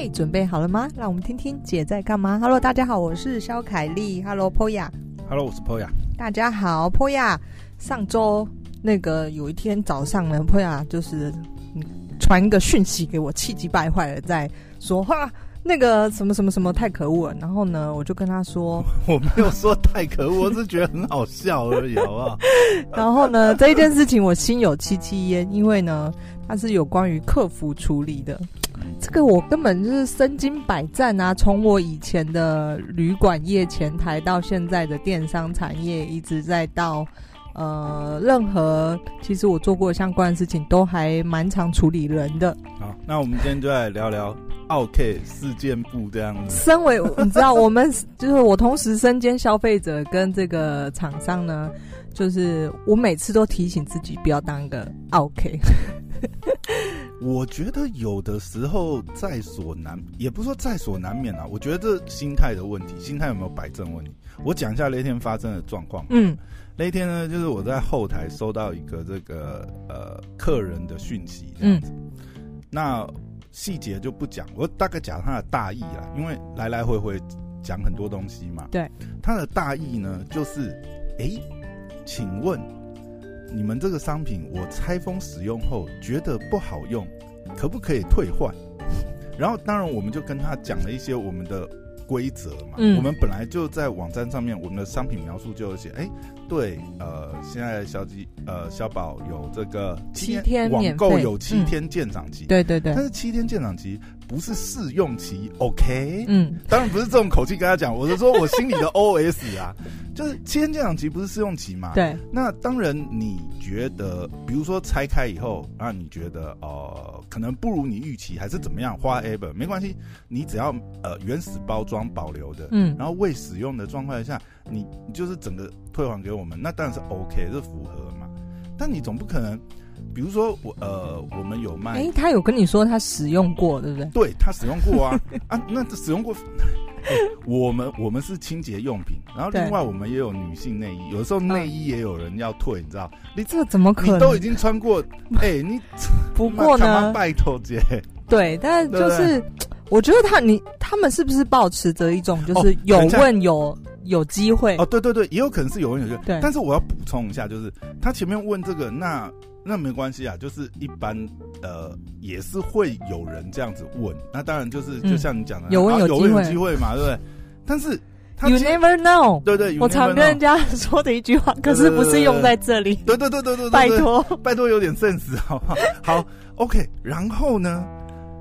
嘿，准备好了吗？让我们听听姐在干嘛。Hello，大家好，我是肖凯丽。Hello，Poya。Hello，我是 Poya。大家好，Poya。上周那个有一天早上呢，Poya 就是传一个讯息给我，气急败坏的在说话。那个什么什么什么太可恶了，然后呢，我就跟他说，我没有说太可恶，我是觉得很好笑而已，好不好？然后呢，这一件事情我心有戚戚焉，因为呢，它是有关于客服处理的，这个我根本就是身经百战啊，从我以前的旅馆业前台到现在的电商产业，一直在到。呃，任何其实我做过相关的事情，都还蛮常处理人的。好，那我们今天就来聊聊奥 K 事件部这样子。身为你知道，我们就是我同时身兼消费者跟这个厂商呢，就是我每次都提醒自己不要当个 OK。我觉得有的时候在所难，也不是说在所难免啊。我觉得这心态的问题，心态有没有摆正问题？我讲一下那天发生的状况。嗯。那天呢，就是我在后台收到一个这个呃客人的讯息，这样子。嗯、那细节就不讲，我大概讲他的大意啦，因为来来回回讲很多东西嘛。对，他的大意呢，就是，哎、欸，请问你们这个商品我拆封使用后觉得不好用，可不可以退换？然后当然我们就跟他讲了一些我们的规则嘛。嗯、我们本来就在网站上面，我们的商品描述就有写，哎、欸。对，呃，现在小吉呃小宝有这个七天网购有七天鉴赏期，嗯，对对对，但是七天鉴赏期不是试用期，OK？嗯，当然不是这种口气跟他讲，我是说我心里的 OS 啊，就是七天鉴赏期不是试用期嘛？对，那当然你觉得，比如说拆开以后，啊，你觉得呃可能不如你预期，还是怎么样？花 ever 没关系，你只要呃原始包装保留的，嗯，然后未使用的状况下。你你就是整个退还给我们，那当然是 OK，是符合嘛。但你总不可能，比如说我呃，我们有卖，哎、欸，他有跟你说他使用过，对不对？对，他使用过啊 啊，那使用过。欸、我们我们是清洁用品，然后另外我们也有女性内衣，有时候内衣也有人要退，你知道？你这怎么可能？你都已经穿过，哎、欸，你不过呢？拜托姐，对，但就是我觉得他你他们是不是保持着一种就是有问有。哦有机会哦，对对对，也有可能是有问有机会。对，但是我要补充一下，就是他前面问这个，那那没关系啊，就是一般呃也是会有人这样子问，那当然就是就像你讲的，有问有机会，有机会嘛，对不对？但是他 You never know，对对，我常跟人家说的一句话，可是不是用在这里。对对对对对，拜托拜托有点 sense 好不 好？好，OK，然后呢？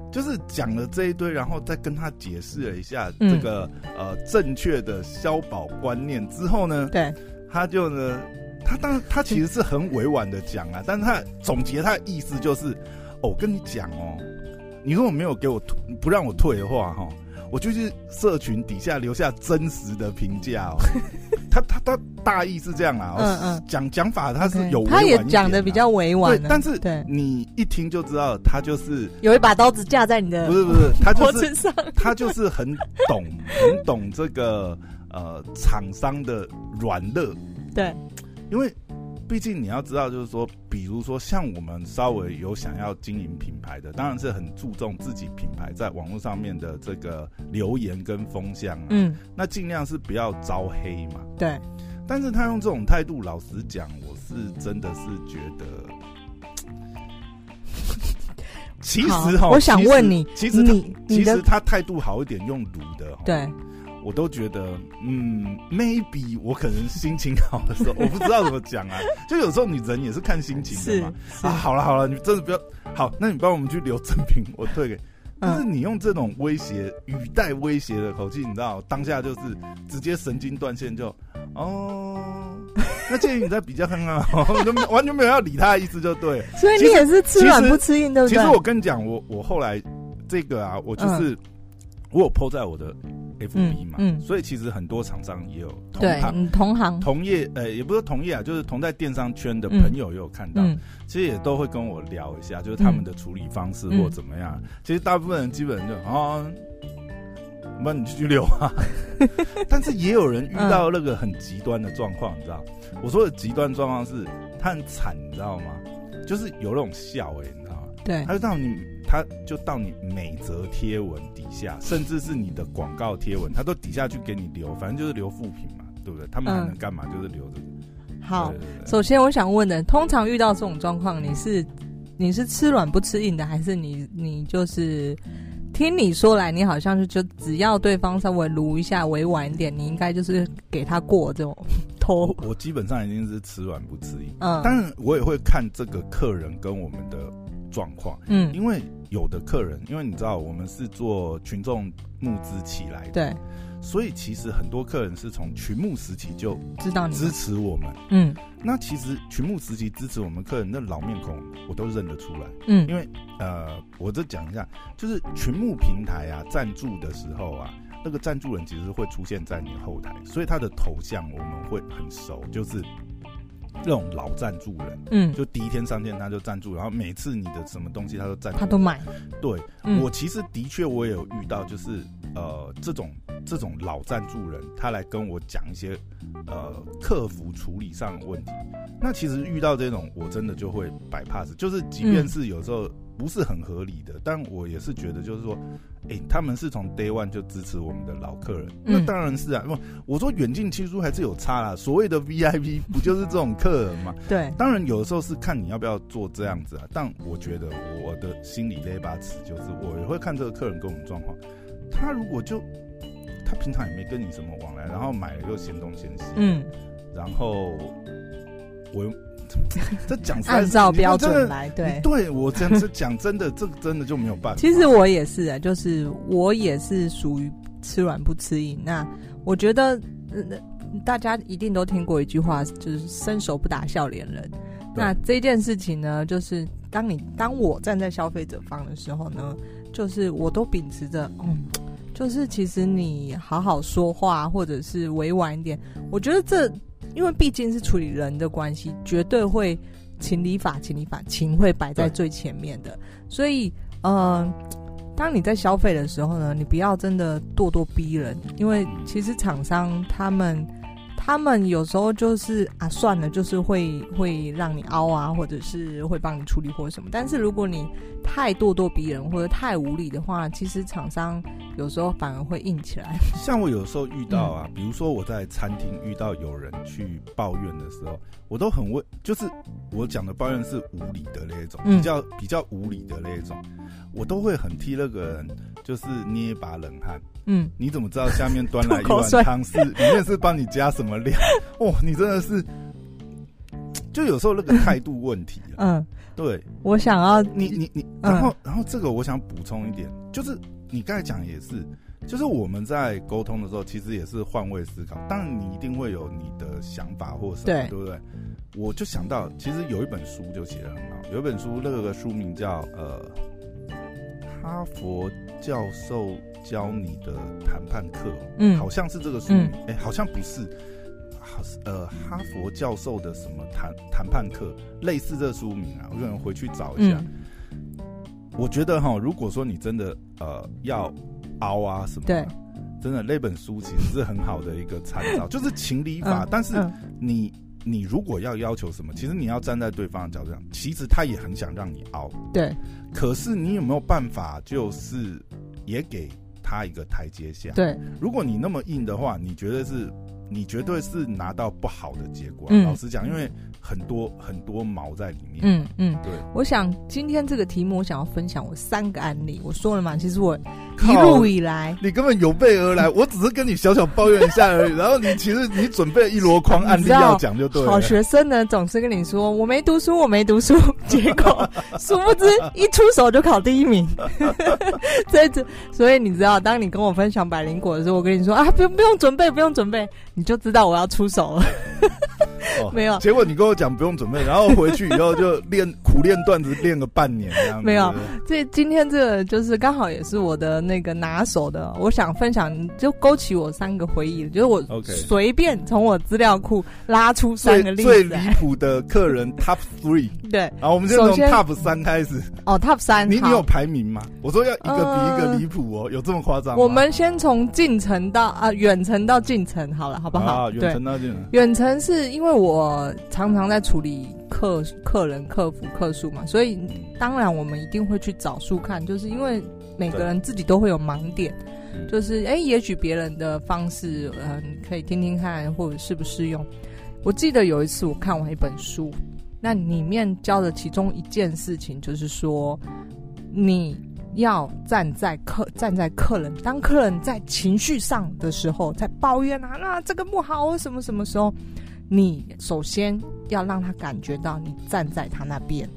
就是讲了这一堆，然后再跟他解释了一下这个、嗯、呃正确的消保观念之后呢，对，他就呢，他当然他其实是很委婉的讲啊，但是他总结他的意思就是，哦，我跟你讲哦，你如果没有给我退，不让我退的话，哈。我就去社群底下留下真实的评价哦，他他他大意是这样啊，嗯嗯，讲讲法他是有他也讲的比较委婉，对，但是对。你一听就知道他就是有一把刀子架在你的，不是不是，他就是他就是很懂很懂这个呃厂商的软肋，对，因为。毕竟你要知道，就是说，比如说像我们稍微有想要经营品牌的，当然是很注重自己品牌在网络上面的这个留言跟风向啊。嗯，那尽量是不要招黑嘛。对。但是他用这种态度，老实讲，我是真的是觉得，其实哈，我想问你，其实你其实他态度好一点，用毒的，对。我都觉得，嗯，maybe 我可能心情好的时候，我不知道怎么讲啊。就有时候你人也是看心情的嘛。啊，好了好了，你真的不要好，那你帮我们去留赠品，我退给。但是你用这种威胁语带威胁的口气，你知道，当下就是直接神经断线就，就哦，那建议你再比较看看，完全没有要理他的意思，就对。所以你也是吃软不吃硬，对不对？其实我跟你讲，我我后来这个啊，我就是。嗯我有 po 在我的 FB 嘛，嗯，嗯，所以其实很多厂商也有同行，对，同行同业，呃，也不是同业啊，就是同在电商圈的朋友也有看到，嗯，其实也都会跟我聊一下，就是他们的处理方式或怎么样。嗯，其实大部分人基本就啊，那你继续留啊。但是也有人遇到那个很极端的状况，你知道？我说的极端状况是，他很惨，你知道吗？就是有那种笑，哎，你知道吗？对，他就让你。他就到你每则贴文底下，甚至是你的广告贴文，他都底下去给你留，反正就是留负评嘛，对不对？他们还能干嘛？嗯、就是留着。好，对对对，首先我想问的，通常遇到这种状况，你是你是吃软不吃硬的，还是你你就是？听你说来，你好像是就只要对方稍微撸一下、委婉一点，你应该就是给他过这种 拖。我基本上已经是吃软不吃硬，嗯，但是我也会看这个客人跟我们的状况，嗯，因为有的客人，因为你知道我们是做群众募资起来的，对。所以其实很多客人是从群募时期就知道你支持我们，嗯，那其实群募时期支持我们客人那老面孔我都认得出来，嗯，因为呃，我再讲一下，就是群募平台啊赞助的时候啊，那个赞助人其实会出现在你后台，所以他的头像我们会很熟，就是。这种老赞助人，嗯，就第一天上线他就赞助，然后每次你的什么东西他都赞助，他都买。对，嗯、我其实的确我也有遇到，就是呃这种这种老赞助人，他来跟我讲一些呃客服处理上的问题。那其实遇到这种，我真的就会摆 pass，就是即便是有时候。嗯不是很合理的，但我也是觉得，就是说，哎、欸，他们是从 day one 就支持我们的老客人，嗯、那当然是啊。不我说远近亲疏还是有差啦。所谓的 VIP 不就是这种客人吗？对，当然有的时候是看你要不要做这样子啊。但我觉得我的心里的一把尺就是，我也会看这个客人跟我们状况。他如果就他平常也没跟你什么往来，然后买了又嫌东嫌西，嗯，然后我又。这讲按照标准来，对，对我这样子讲，真的，这个真的就没有办法。其实我也是啊，就是我也是属于吃软不吃硬。那我觉得，大家一定都听过一句话，就是伸手不打笑脸人。那这件事情呢，就是当你当我站在消费者方的时候呢，就是我都秉持着，嗯，就是其实你好好说话，或者是委婉一点，我觉得这。因为毕竟是处理人的关系，绝对会情理法，情理法，情会摆在最前面的。所以，嗯、呃，当你在消费的时候呢，你不要真的咄咄逼人，因为其实厂商他们。他们有时候就是啊，算了，就是会会让你凹啊，或者是会帮你处理或什么。但是如果你太咄咄逼人或者太无理的话，其实厂商有时候反而会硬起来。像我有时候遇到啊，嗯、比如说我在餐厅遇到有人去抱怨的时候，我都很问，就是我讲的抱怨是无理的那一种，比较比较无理的那一种，我都会很替那个人就是捏一把冷汗。嗯，你怎么知道下面端来一碗 汤是里面是帮你加什么料？哦，你真的是，就有时候那个态度问题。嗯，对，我想要你你你，然后然后这个我想补充一点，就是你刚才讲也是，就是我们在沟通的时候，其实也是换位思考。当然你一定会有你的想法或什么，对，对不对？我就想到，其实有一本书就写的很好，有一本书那个书名叫呃，哈佛教授。教你的谈判课，嗯，好像是这个书名，哎、好像不是，好呃，哈佛教授的什么谈谈判课，类似这个书名啊，我可能回去找一下。嗯、我觉得哈，如果说你真的呃要凹啊什么，对，真的那本书其实是很好的一个参照，就是情理法。嗯、但是你你如果要要求什么，其实你要站在对方的角度上，其实他也很想让你凹，对。可是你有没有办法，就是也给。他一个台阶下。对，如果你那么硬的话，你觉得是，你绝对是拿到不好的结果。嗯，老实讲，因为。很多很多毛在里面。嗯嗯，嗯对。我想今天这个题目，我想要分享我三个案例。我说了嘛，其实我一路以来，你根本有备而来，我只是跟你小小抱怨一下而已。然后你其实你准备一箩筐 案例要讲就对了。好学生呢，总是跟你说我没读书，我没读书，结果 殊不知一出手就考第一名。所以所以你知道，当你跟我分享百灵果的时候，我跟你说啊，不用不用准备，不用准备，你就知道我要出手了。哦、没有，结果你跟我讲不用准备，然后回去以后就练苦练段子，练个半年这样子。没有，这今天这个就是刚好也是我的那个拿手的，我想分享，就勾起我三个回忆，就是我随便从我资料库拉出三个例子。最离谱的客人 Top Three。对，然后我们就从 Top 三开始。哦，Top 三，你你有排名吗？我说要一个比一个离谱哦，有这么夸张吗？我们先从近程到啊远程到近程好了，好不好？啊，远程到近程。远程是因为。我常常在处理客客人、客服、客诉嘛，所以当然我们一定会去找书看，就是因为每个人自己都会有盲点，就是哎、欸，也许别人的方式，嗯、呃，可以听听看，或者适不适用。我记得有一次我看完一本书，那里面教的其中一件事情就是说，你。要站在客站在客人，当客人在情绪上的时候，在抱怨啊，那这个不好，什么什么时候，你首先要让他感觉到你站在他那边。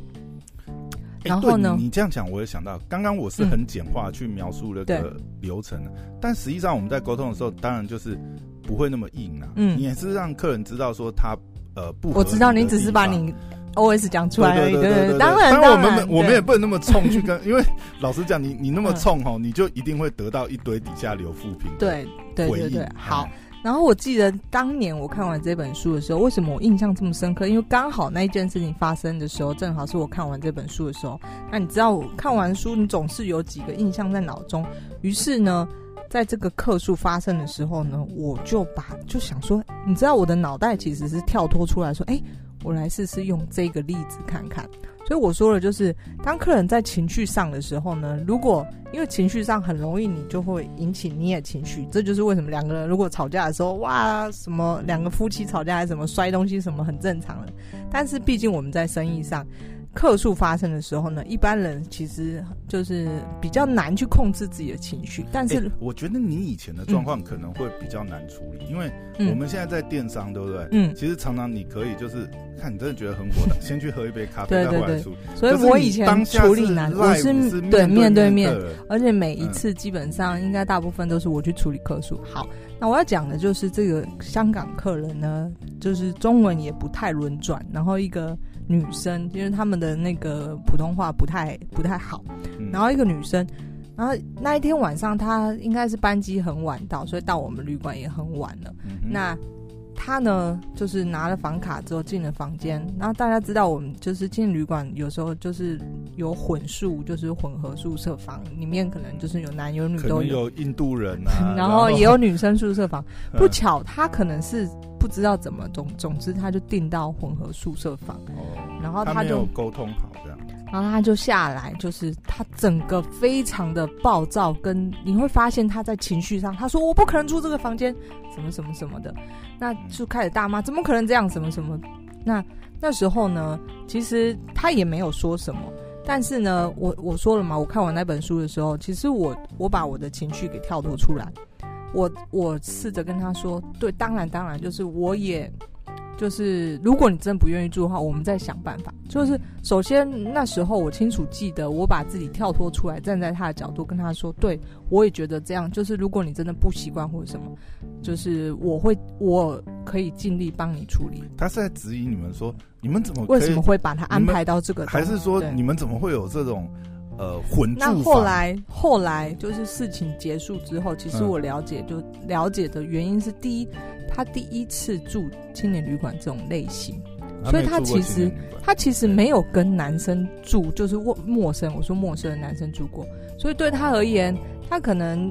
然后呢，你，这样讲，我也想到，刚刚我是很简化去描述那个流程，嗯、但实际上我们在沟通的时候，当然就是不会那么硬啊。嗯，你也是让客人知道说他呃不，我知道你只是把你。OS 讲出来而已，对对对，当然，当然我们我们也不能那么冲去跟，因为老实讲，你你那么冲吼，你就一定会得到一堆底下留负评。对对对对，好。然后我记得当年我看完这本书的时候，为什么我印象这么深刻？因为刚好那一件事情发生的时候，正好是我看完这本书的时候。那你知道，看完书，你总是有几个印象在脑中。于是呢，在这个课数发生的时候呢，我就把就想说，你知道，我的脑袋其实是跳脱出来说，哎。我来试试用这个例子看看，所以我说了，就是当客人在情绪上的时候呢，如果因为情绪上很容易，你就会引起你也情绪，这就是为什么两个人如果吵架的时候，哇，什么两个夫妻吵架还什么摔东西什么很正常的，但是毕竟我们在生意上。客诉发生的时候呢，一般人其实就是比较难去控制自己的情绪。但是、欸，我觉得你以前的状况可能会比较难处理，嗯、因为我们现在在电商，对不对？嗯，其实常常你可以就是看你真的觉得很火的，先去喝一杯咖啡，再回来处理。所以我以前处理难，我是对面对面，而且每一次基本上应该大部分都是我去处理客诉。好，那我要讲的就是这个香港客人呢，就是中文也不太轮转，然后一个。女生，因为他们的那个普通话不太不太好，然后一个女生，然后那一天晚上她应该是班机很晚到，所以到我们旅馆也很晚了。那她呢，就是拿了房卡之后进了房间，然后大家知道我们就是进旅馆有时候就是有混宿，就是混合宿舍房，里面可能就是有男有女都有，有印度人啊，然后也有女生宿舍房。不巧，他可能是。不知道怎么总总之他就订到混合宿舍房，哦、然后他就沟通好这样，然后他就下来，就是他整个非常的暴躁，跟你会发现他在情绪上，他说我不可能住这个房间，什么什么什么的，那就开始大骂，怎么可能这样，什么什么，那那时候呢，其实他也没有说什么，但是呢，我我说了嘛，我看完那本书的时候，其实我我把我的情绪给跳脱出来。我我试着跟他说，对，当然当然，就是我也，就是如果你真不愿意住的话，我们再想办法。就是首先那时候我清楚记得，我把自己跳脱出来，站在他的角度跟他说，对，我也觉得这样。就是如果你真的不习惯或者什么，就是我会我可以尽力帮你处理。他是在质疑你们说，你们怎么为什么会把他安排到这个？还是说你们怎么会有这种？呃，混住。那后来，后来就是事情结束之后，其实我了解，就了解的原因是：第一，他第一次住青年旅馆这种类型，所以他其实他其实没有跟男生住，就是陌陌生。我说陌生的男生住过，所以对他而言，他可能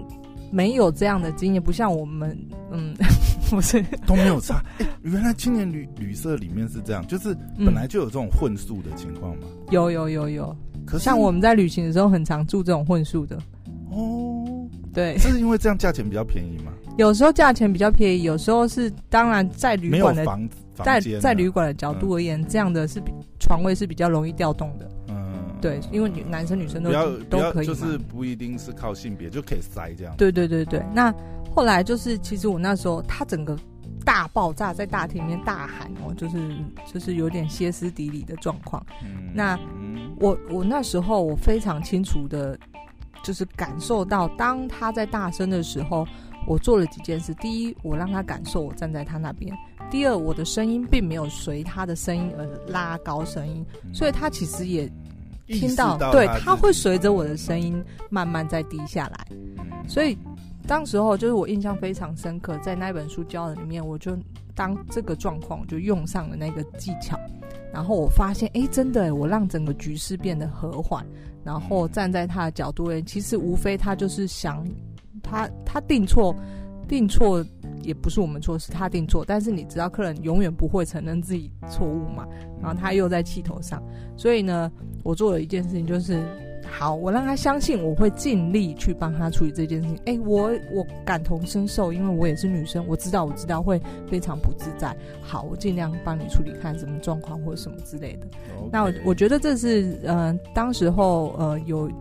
没有这样的经验，不像我们，嗯，不是 都没有差。欸，原来青年旅旅社里面是这样，就是本来就有这种混宿的情况吗？有有有有。可是像我们在旅行的时候，很常住这种混宿的。哦，对，这是因为这样价钱比较便宜嘛？有时候价钱比较便宜，有时候是当然在旅馆的房房在在旅馆的角度而言，嗯、这样的是比床位是比较容易调动的。嗯，对，因为女男生女生都都可以，就是不一定是靠性别就可以塞这样。对对对对，那后来就是其实我那时候他整个大爆炸在大厅里面大喊哦，就是就是有点歇斯底里的状况。嗯，那。我我那时候我非常清楚的，就是感受到，当他在大声的时候，我做了几件事。第一，我让他感受我站在他那边；第二，我的声音并没有随他的声音而拉高声音，所以他其实也听到，到对，他会随着我的声音慢慢再低下来。所以，当时候就是我印象非常深刻，在那本书教的里面，我就当这个状况就用上了那个技巧。然后我发现，哎，真的，我让整个局势变得和缓。然后站在他的角度，哎，其实无非他就是想，他他定错，定错，也不是我们错，是他定错。但是你知道，客人永远不会承认自己错误嘛。然后他又在气头上，所以呢，我做了一件事情，就是好，我让他相信我会尽力去帮他处理这件事情。哎、欸，我我感同身受，因为我也是女生，我知道我知道会非常不自在。好，我尽量帮你处理，看什么状况或者什么之类的。那我我觉得这是呃，当时候呃有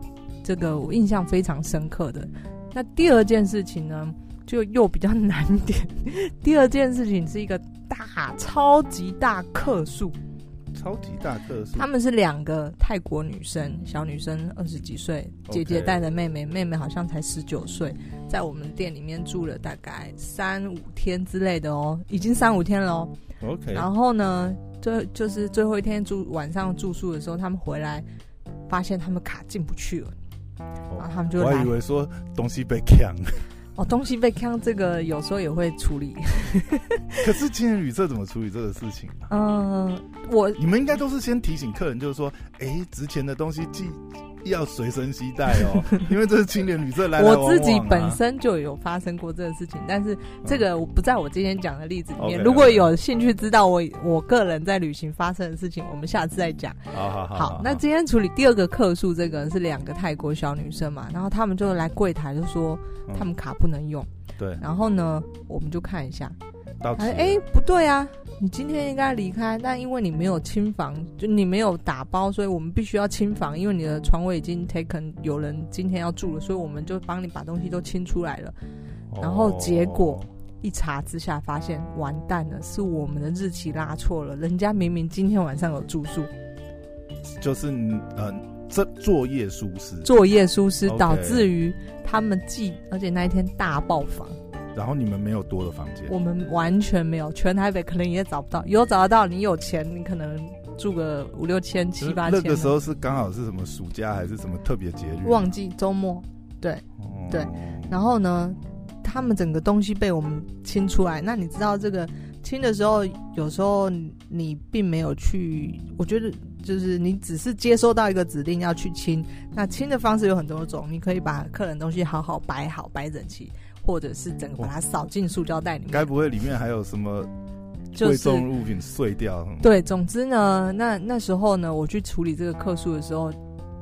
这个我印象非常深刻的。那第二件事情呢，就又比较难点。第二件事情是一个大超级大客诉。超级大客诉，他们是两个泰国女生，小女生二十几岁，姐姐带着妹妹，妹妹好像才十九岁，在我们店里面住了大概三五天之类的哦，已经三五天了哦。OK，然后呢，就就是最后一天住晚上住宿的时候，他们回来发现他们卡进不去了，然后他们就，我还以为说东西被抢。哦，东西被坑，这个有时候也会处理。可是青年旅社怎么处理这个事情？嗯、呃，我你们应该都是先提醒客人，就是说，哎、欸，值钱的东西记要随身携带哦，因为这是青年旅社来来往往、啊。我自己本身就有发生过这个事情，但是这个我不在我今天讲的例子里面。嗯、如果有兴趣知道我我个人在旅行发生的事情，我们下次再讲。好好好，好。那今天处理第二个客诉，这个是两个泰国小女生嘛，然后他们就来柜台就说他们卡不能用。嗯对，然后呢，我们就看一下，哎哎，不对啊，你今天应该离开，但因为你没有清房，就你没有打包，所以我们必须要清房，因为你的床位已经 taken，有人今天要住了，所以我们就帮你把东西都清出来了。然后结果一查之下，发现完蛋了，是我们的日期拉错了，人家明明今天晚上有住宿，就是呃，这作业疏失，作业疏失导致于。他们寄，而且那一天大爆房，然后你们没有多的房间，我们完全没有，全台北可能也找不到，有找得到，你有钱，你可能住个五六千、七八千。那个时候是刚好是什么暑假还是什么特别节日？旺季周末，对、哦，对。然后呢，他们整个东西被我们清出来，那你知道这个清的时候，有时候你并没有去，我觉得。就是你只是接收到一个指令要去清，那清的方式有很多种，你可以把客人东西好好摆好摆整齐，或者是整个把它扫进塑胶袋里面。该不会里面还有什么贵重物品碎掉？就是、对，总之呢，那那时候呢，我去处理这个客诉的时候，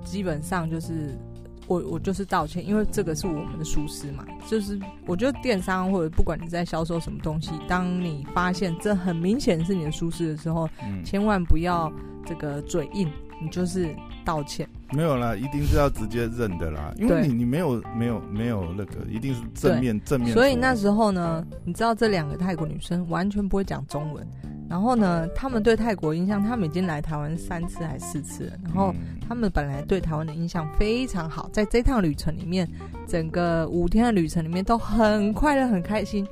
基本上就是我我就是道歉，因为这个是我们的疏失嘛。就是我觉得电商或者不管你在销售什么东西，当你发现这很明显是你的疏失的时候，嗯、千万不要。这个嘴硬，你就是道歉。没有啦，一定是要直接认的啦，因为你你没有没有没有那个，一定是正面正面。所以那时候呢，你知道这两个泰国女生完全不会讲中文，然后呢，他们对泰国印象，他们已经来台湾三次还四次了，然后他们本来对台湾的印象非常好，在这趟旅程里面，整个五天的旅程里面都很快乐很开心，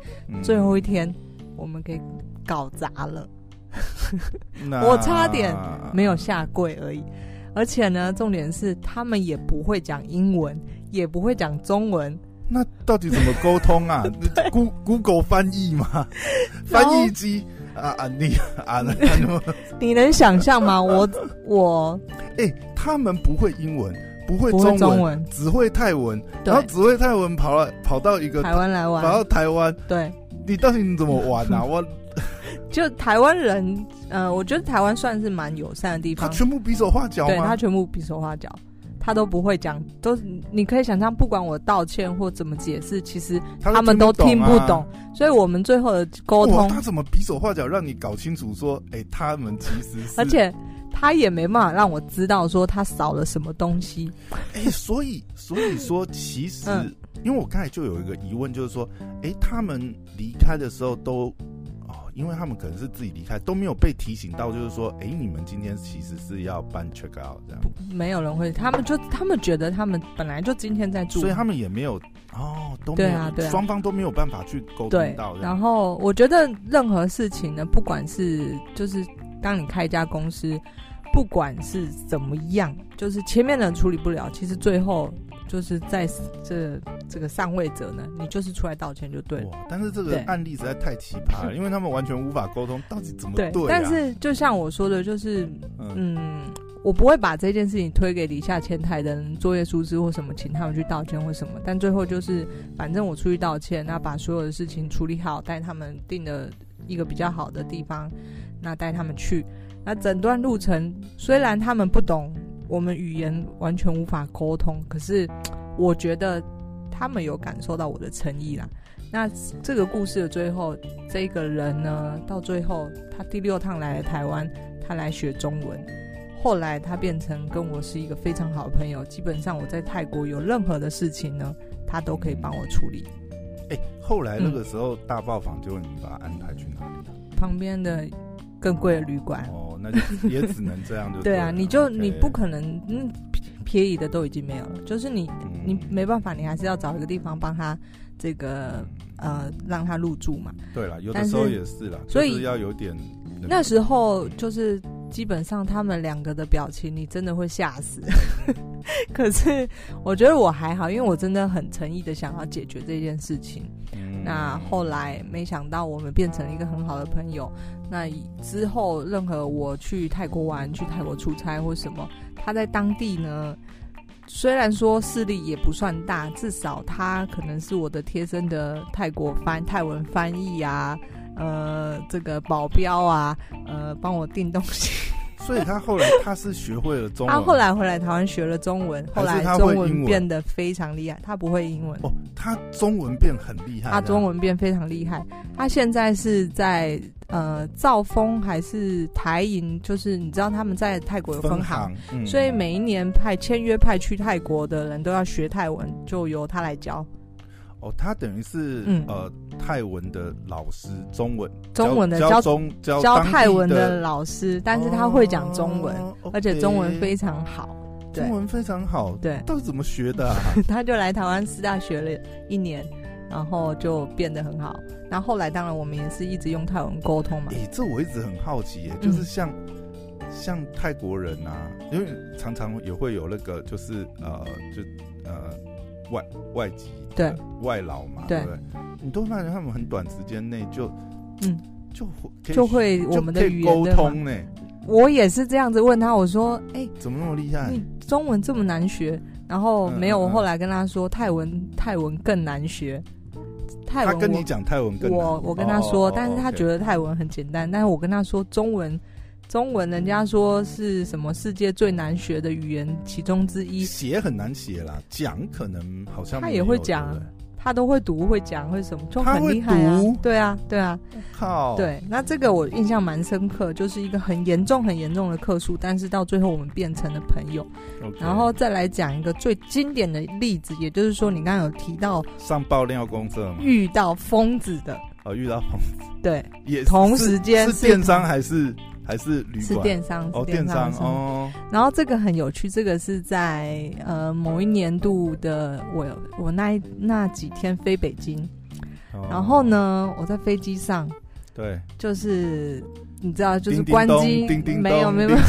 最后一天我们给搞砸了。我差点没有下跪而已，而且呢，重点是他们也不会讲英文，也不会讲中文。那到底怎么沟通啊？Google Google 翻译吗？翻译机啊啊你啊 那你能想象吗？我我哎、欸，他们不会英文，不会中文，中文只会泰文，然后只会泰文跑了跑到一个台湾来玩，跑到台湾。对，你到底你怎么玩啊？我。就台湾人，呃，我觉得台湾算是蛮友善的地方。他全部比手画脚，对他全部比手画脚，他都不会讲，都你可以想象，不管我道歉或怎么解释，其实他们都听不懂。不懂啊、所以我们最后的沟通，他怎么比手画脚让你搞清楚说，哎、欸，他们其实是，而且他也没办法让我知道说他少了什么东西。哎、欸，所以所以说，其实、嗯、因为我刚才就有一个疑问，就是说，哎、欸，他们离开的时候都。因为他们可能是自己离开，都没有被提醒到，就是说，哎，你们今天其实是要办 check out 这样。没有人会，他们就他们觉得他们本来就今天在住，所以他们也没有哦，都没有，对啊，对啊，双方都没有办法去沟通到。然后我觉得任何事情呢，不管是就是当你开一家公司，不管是怎么样，就是前面的人处理不了，其实最后。就是在这这个上位者呢，你就是出来道歉就对了。但是这个案例实在太奇葩了，因为他们完全无法沟通，到底怎么对啊？对，但是就像我说的，就是嗯，我不会把这件事情推给底下前台的人，作业疏失或什么，请他们去道歉或什么。但最后就是，反正我出去道歉，那把所有的事情处理好，带他们定的一个比较好的地方，那带他们去。那整段路程虽然他们不懂我们语言，完全无法沟通，可是我觉得他们有感受到我的诚意啦。那这个故事的最后，这个人呢，到最后他第六趟来了台湾，他来学中文。后来他变成跟我是一个非常好的朋友，基本上我在泰国有任何的事情呢，他都可以帮我处理。哎、欸，后来那个时候大爆房就你把他安排去哪里？旁边的更贵的旅馆。哦，那就 也只能这样就对啊，你就你不可能嗯便宜的都已经没有了，就是你你没办法，你还是要找一个地方帮他。这个呃，让他入住嘛。对了，有的时候也是啦，所以要有点。那时候就是基本上他们两个的表情，你真的会吓死。可是我觉得我还好，因为我真的很诚意的想要解决这件事情。那后来没想到我们变成了一个很好的朋友。那之后任何我去泰国玩、去泰国出差或什么，他在当地呢。虽然说势力也不算大，至少他可能是我的贴身的泰国翻泰文翻译啊，呃，这个保镖啊，呃，帮我订东西。所以他后来他是学会了中文。他后来回来台湾学了中文，后来中文变得非常厉害。他不会英文哦，他中文变很厉害。他中文变非常厉害。他现在是在呃兆丰还是台银？就是你知道他们在泰国有分行，分行嗯、所以每一年派签约派去泰国的人都要学泰文，就由他来教。哦，他等于是、嗯、呃泰文的老师，中文中文的教中教，教泰文的老师，但是他会讲中文、哦，而且中文非常好，中文非常好，对，到底怎么学的、啊？他就来台湾师大学了一年，然后就变得很好。那后后来当然我们也是一直用泰文沟通嘛。诶，这我一直很好奇，耶，就是像、嗯、像泰国人啊，因为常常也会有那个，就是呃，就呃外外籍。对外劳嘛，对，对不对？你都发现他们很短时间内就，嗯，就会就会我们的语言沟通呢。我也是这样子问他，我说：“哎、欸，怎么那么厉害？你中文这么难学？”然后没有，我后来跟他说，泰文泰文更难学。泰文他跟你讲泰文更难，我我跟他说，但是他觉得泰文很简单。但是我跟他说中文。中文人家说是什么世界最难学的语言其中之一，写很难写啦，讲可能好像他也会讲，他都会读会讲会什么，就很厉害啊！对啊，对啊，靠，对，那这个我印象蛮深刻，就是一个很严重很严重的客数，但是到最后我们变成了朋友。然后再来讲一个最经典的例子，也就是说你刚刚有提到上爆料公社遇到疯子的。哦，遇到疯子，对，也同时间是电商还是？还是旅馆？是电商，哦电商哦。然后这个很有趣，这个是在呃某一年度的我我那那几天飞北京，哦，然后呢我在飞机上，对，就是你知道就是关机，没有没有。没有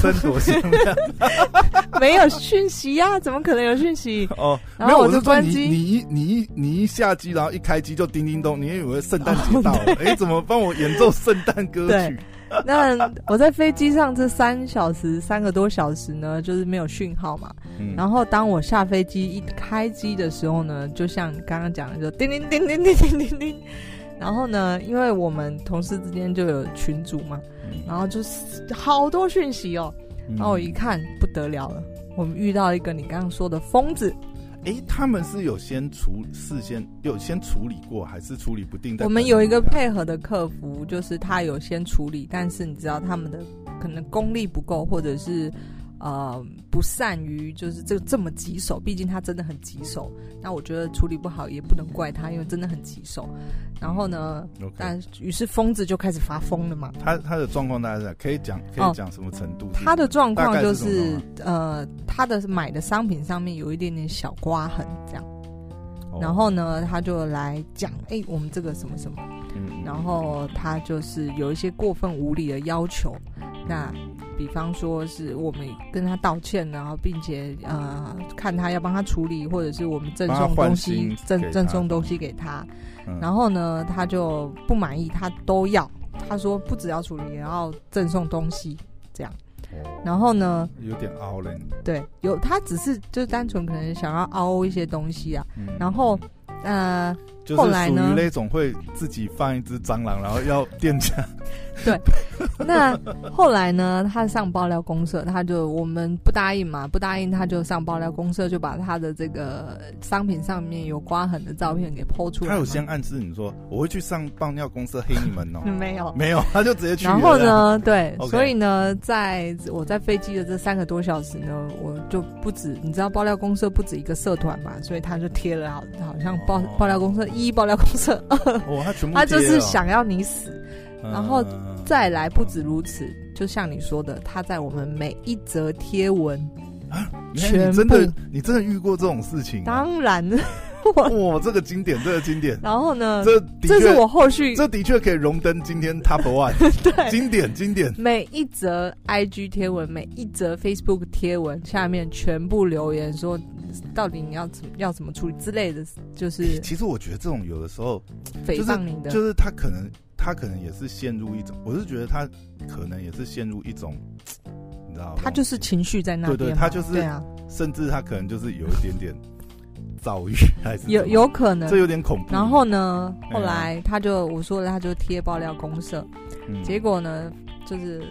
没有讯息呀，啊，怎么可能有讯息？哦，然后我就关机，你一你一你一下机，然后一开机就叮叮咚，你以为圣诞节到了？哎，哦，怎么帮我演奏圣诞歌曲？那我在飞机上这三小时，三个多小时呢，就是没有讯号嘛。嗯、然后当我下飞机一开机的时候呢，就像你刚刚讲的，就叮叮叮叮叮叮叮叮。然后呢，因为我们同事之间就有群组嘛，嗯、然后就是好多讯息哦。然后我一看不得了了，我们遇到一个你刚刚说的疯子。哎，他们是有先处事先有先处理过，还是处理不定的？我们有一个配合的客服，就是他有先处理，但是你知道他们的可能功力不够，或者是。呃，不善于就是这个这么棘手，毕竟他真的很棘手。那我觉得处理不好也不能怪他，因为真的很棘手。然后呢，okay. 但于是疯子就开始发疯了嘛。他他的状况大概是可以讲可以讲什么程度？哦、他的状况就是，是呃，他的买的商品上面有一点点小刮痕这样。哦、然后呢，他就来讲，哎，我们这个什么什么。嗯。然后他就是有一些过分无理的要求。那。比方说是我们跟他道歉，然后并且呃看他要帮他处理，或者是我们赠送东西赠赠送东西给他，嗯，然后呢他就不满意，他都要，他说不只要处理，也要赠送东西，这样。然后呢，有点凹了。对，有他只是就单纯可能想要凹一些东西啊。嗯、然后，呃，就是属于那种会自己放一只蟑螂，然后要店家。对，那后来呢？他上爆料公社，他就我们不答应嘛，不答应他就上爆料公社，就把他的这个商品上面有刮痕的照片给 po 出来。他有先暗示你说我会去上爆料公社黑你们哦？没有，没有，他就直接去。然后呢？对，Okay. 所以呢，在我在飞机的这三个多小时呢，我就不止你知道爆料公社不止一个社团嘛，所以他就贴了好好像爆爆料公社一爆料公社二，哦，他全部 他就是想要你死。然后再来，不止如此，就像你说的，他在我们每一则贴文啊，全部，你真的，你真的遇过这种事情？当然，哇，这个经典，这个经典。然后呢，这这是我后续，这的确可以荣登今天 Top One。对，经典，经典。每一则 IG 贴文，每一则 Facebook 贴文下面全部留言说，到底你要怎么要怎么处理之类的，就是。其实我觉得这种有的时候诽谤你的，就是他可能。他可能也是陷入一种，我是觉得他可能也是陷入一种，你知道吗？他就是情绪在那边，对对，他就是，对啊，甚至他可能就是有一点点躁郁，还是有有可能，这有点恐怖。然后呢，后来他就我说了，他就贴爆料公社，嗯、结果呢，就是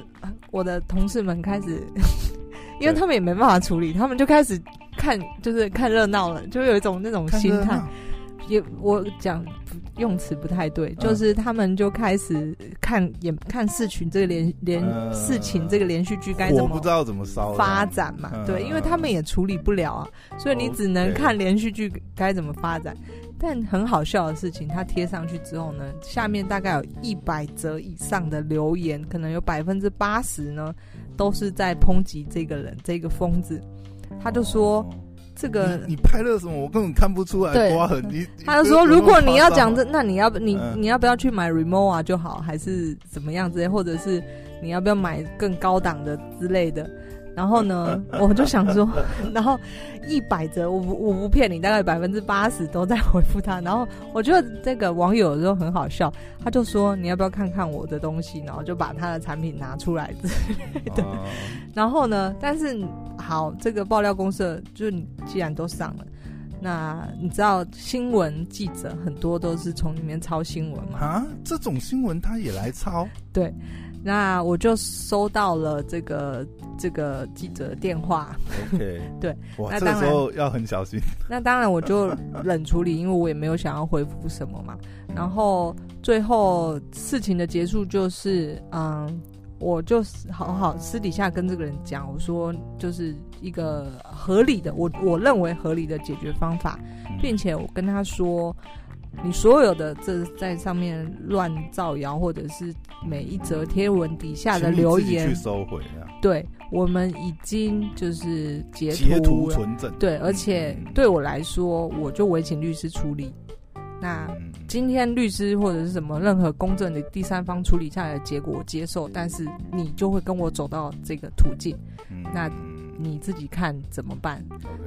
我的同事们开始，因为他们也没办法处理，他们就开始看，就是看热闹了，就有一种那种心态。也我讲用词不太对，就是他们就开始看也看事情这个连连事情这个连续剧该怎么不知道怎么烧发展嘛？对，因为他们也处理不了啊，所以你只能看连续剧该怎么发展。但很好笑的事情，他贴上去之后呢，下面大概有一百则以上的留言，可能有百分之八十呢都是在抨击这个人这个疯子，他就说。这个你，你拍了什么？我根本看不出来刮痕。对你他就说，如果你要讲这，那你要你你要不要去买 Remova 就好，还是怎么样之类，或者是你要不要买更高档的之类的？然后呢，我就想说，然后一百则，我不我不骗你，大概百分之八十都在回复他。然后我觉得这个网友有时候很好笑，他就说你要不要看看我的东西？然后就把他的产品拿出来之类的。Uh、然后呢，但是好，这个爆料公社就是你既然都上了，那你知道新闻记者很多都是从里面抄新闻吗？啊，这种新闻他也来抄？对。那我就收到了这个这个记者的电话。OK，对，哇那当然这时候要很小心。那当然我就冷处理，因为我也没有想要回复什么嘛。然后最后事情的结束就是，嗯，我就好好私底下跟这个人讲，我说就是一个合理的，我我认为合理的解决方法，并且我跟他说。你所有的这在上面乱造谣，或者是每一则贴文底下的留言，去收回啊？对，我们已经就是截图，截图存证。对，而且对我来说，我就委请律师处理。那今天律师或者是什么任何公正的第三方处理下来的结果，我接受。但是你就会跟我走到这个途径，那你自己看怎么办？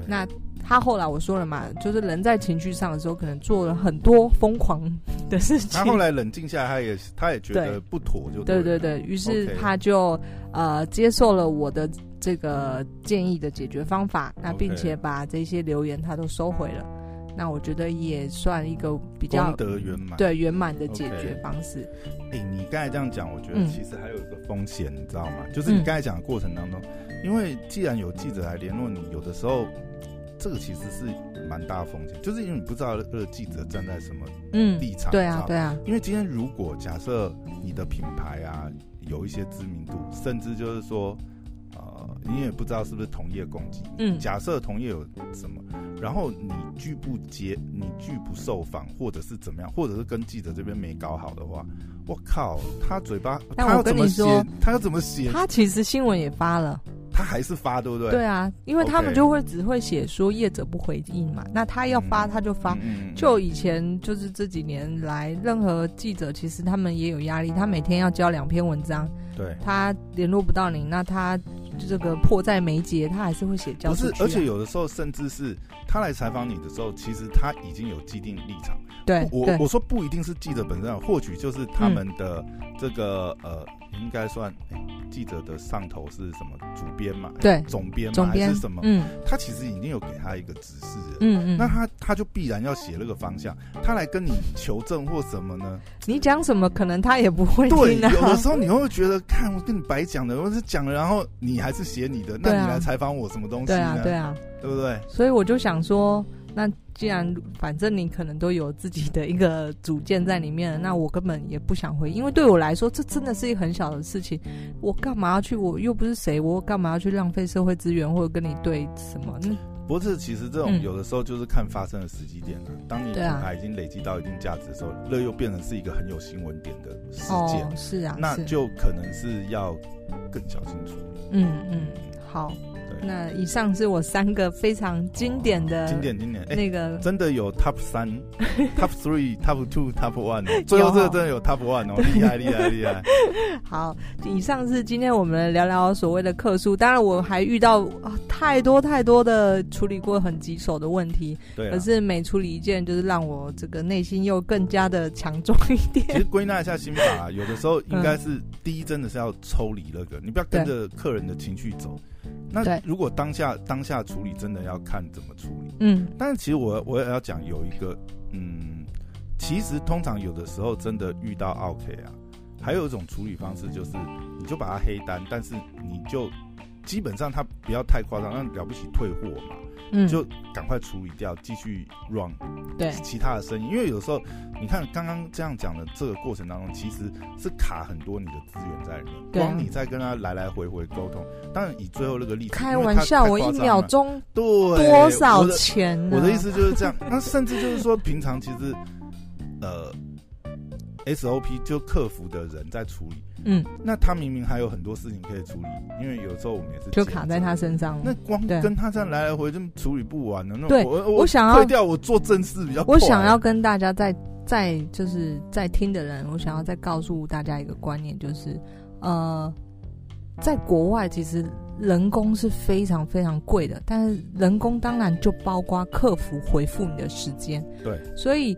那。他后来我说了嘛，就是人在情绪上的时候，可能做了很多疯狂的事情。他后来冷静下来，他也他也觉得不妥，就对对对对，于是他就.呃接受了我的这个建议的解决方法，那并且把这些留言他都收回了。那我觉得也算一个比较功德圆满，对圆满的解决方式。哎、okay. 欸，你刚才这样讲，我觉得其实还有一个风险，你知道吗？嗯、就是你刚才讲的过程当中，嗯、因为既然有记者来联络你，有的时候。这个其实是蛮大的风险，就是因为你不知道这个记者站在什么立场，嗯、对啊，对啊。因为今天如果假设你的品牌啊有一些知名度，甚至就是说，呃，你也不知道是不是同业攻击，嗯，假设同业有什么，然后你拒不接，你拒不受访，或者是怎么样，或者是跟记者这边没搞好的话，我靠，他嘴巴，他要怎么写？他要怎么写？他其实新闻也发了。他还是发，对不对？对啊，因为他们就会只会写说业者不回应嘛，那他要发他就发。就以前就是这几年来，任何记者其实他们也有压力，他每天要交两篇文章，对，他联络不到你，那他这个迫在眉睫，他还是会写交出去。不是，而且有的时候甚至是他来采访你的时候，其实他已经有既定立场。对，我我说不一定是记者本身，或许就是他们的这个呃。应该算。欸记者的上头是什么？主编嘛？对，总编嘛？还是什么？嗯，他其实已经有给他一个指示了。嗯嗯，那他他就必然要写那个方向，他来跟你求证或什么呢？你讲什么，可能他也不会听。对，有的时候你会觉得，看我跟你白讲的，我是讲了，然后你还是写你的，那你来采访我什么东西呢？对啊，对啊，对不对？所以我就想说。那既然反正你可能都有自己的一个主见在里面，那我根本也不想回，因为对我来说，这真的是一个很小的事情，我干嘛要去？我又不是谁，我干嘛要去浪费社会资源或者跟你对什么？那不是，其实这种有的时候就是看发生的时机点了。嗯、当你品牌已经累积到一定价值的时候，那、啊、又变成是一个很有新闻点的事件、哦，是啊，那就可能是要更小心处理。嗯嗯，好。那以上是我三个非常经典的、哦、经典经典那个、欸、真的有 top 三 top three top two top one 最后这个真的有 top one 哦，厉害厉害厉害！好，以上是今天我们聊聊所谓的客诉。当然，我还遇到啊太多太多的处理过很棘手的问题，对，可是每处理一件，就是让我这个内心又更加的强壮一点。其实归纳一下心法，有的时候应该是、嗯、第一，真的是要抽离那个，你不要跟着客人的情绪走。那如果当下当下处理，真的要看怎么处理。嗯，但是其实我我也要讲有一个，嗯，其实通常有的时候真的遇到 OK 啊，还有一种处理方式就是，你就把它黑单，但是你就基本上他不要太夸张，那了不起退货嘛。嗯，就赶快处理掉，继续 run 对其他的声音，因为有时候你看刚刚这样讲的这个过程当中，其实是卡很多你的资源在里面。光你在跟他来来回回沟通，当然以最后那个例子，开玩笑，我一秒钟对多少钱？我的意思就是这样。那甚至就是说，平常其实呃 SOP 就客服的人在处理。嗯，那他明明还有很多事情可以处理，因为有时候我们也是就卡在他身上了。那光跟他这样来来回就处理不完了。对，我我想要掉我做正事比较快。我想要跟大家在在就是在听的人，我想要再告诉大家一个观念，就是呃，在国外其实人工是非常非常贵的，但是人工当然就包括客服回复你的时间。对，所以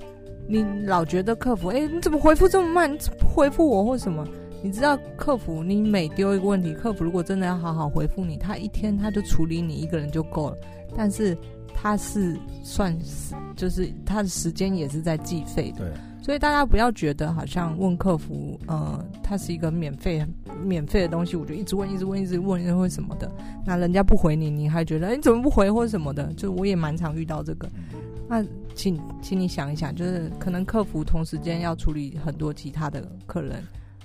你老觉得客服，哎、欸，你怎么回复这么慢？你怎么不回复我或什么？你知道客服，你每丢一个问题，客服如果真的要好好回复你，他一天他就处理你一个人就够了。但是他是算是，就是他的时间也是在计费的。对。所以大家不要觉得好像问客服，呃，他是一个免费免费的东西，我就一直问，一直问，一直问，一直问什么的？那人家不回你，你还觉得，哎，你怎么不回或者什么的？就我也蛮常遇到这个。那请请你想一想，就是可能客服同时间要处理很多其他的客人。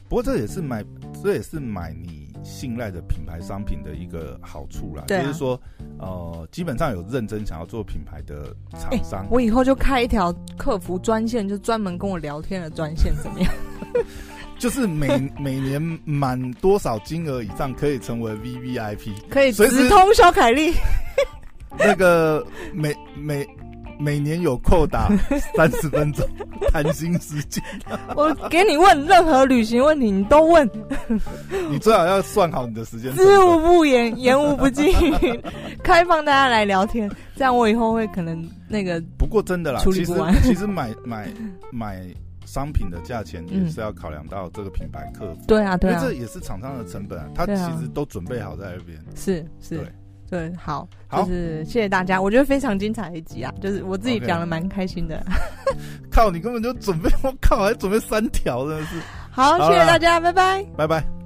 不过这也是买，这也是买你信赖的品牌商品的一个好处啦。就是说，呃，基本上有认真想要做品牌的厂商，欸，我以后就开一条客服专线，就专门跟我聊天的专线，怎么样？就是每每年满多少金额以上可以成为 VVIP，可以直通小凯丽。那个每每。每年有扣打 三十分钟谈心时间，我给你问任何旅行问题，你都问。你最好要算好你的时间，知无不言，言无不尽，开放大家来聊天，这样我以后会可能那个。不过真的啦，其实其实买买买商品的价钱也是要考量到这个品牌客服。对啊，对啊，因为这也是厂商的成本啊，他其实都准备好在那边。是是。对对，好，就是谢谢大家，我觉得非常精彩的一集啊，就是我自己讲的蛮开心的。靠，你根本就准备，我靠，还准备三条，真的是。好，谢谢大家，拜拜，拜拜。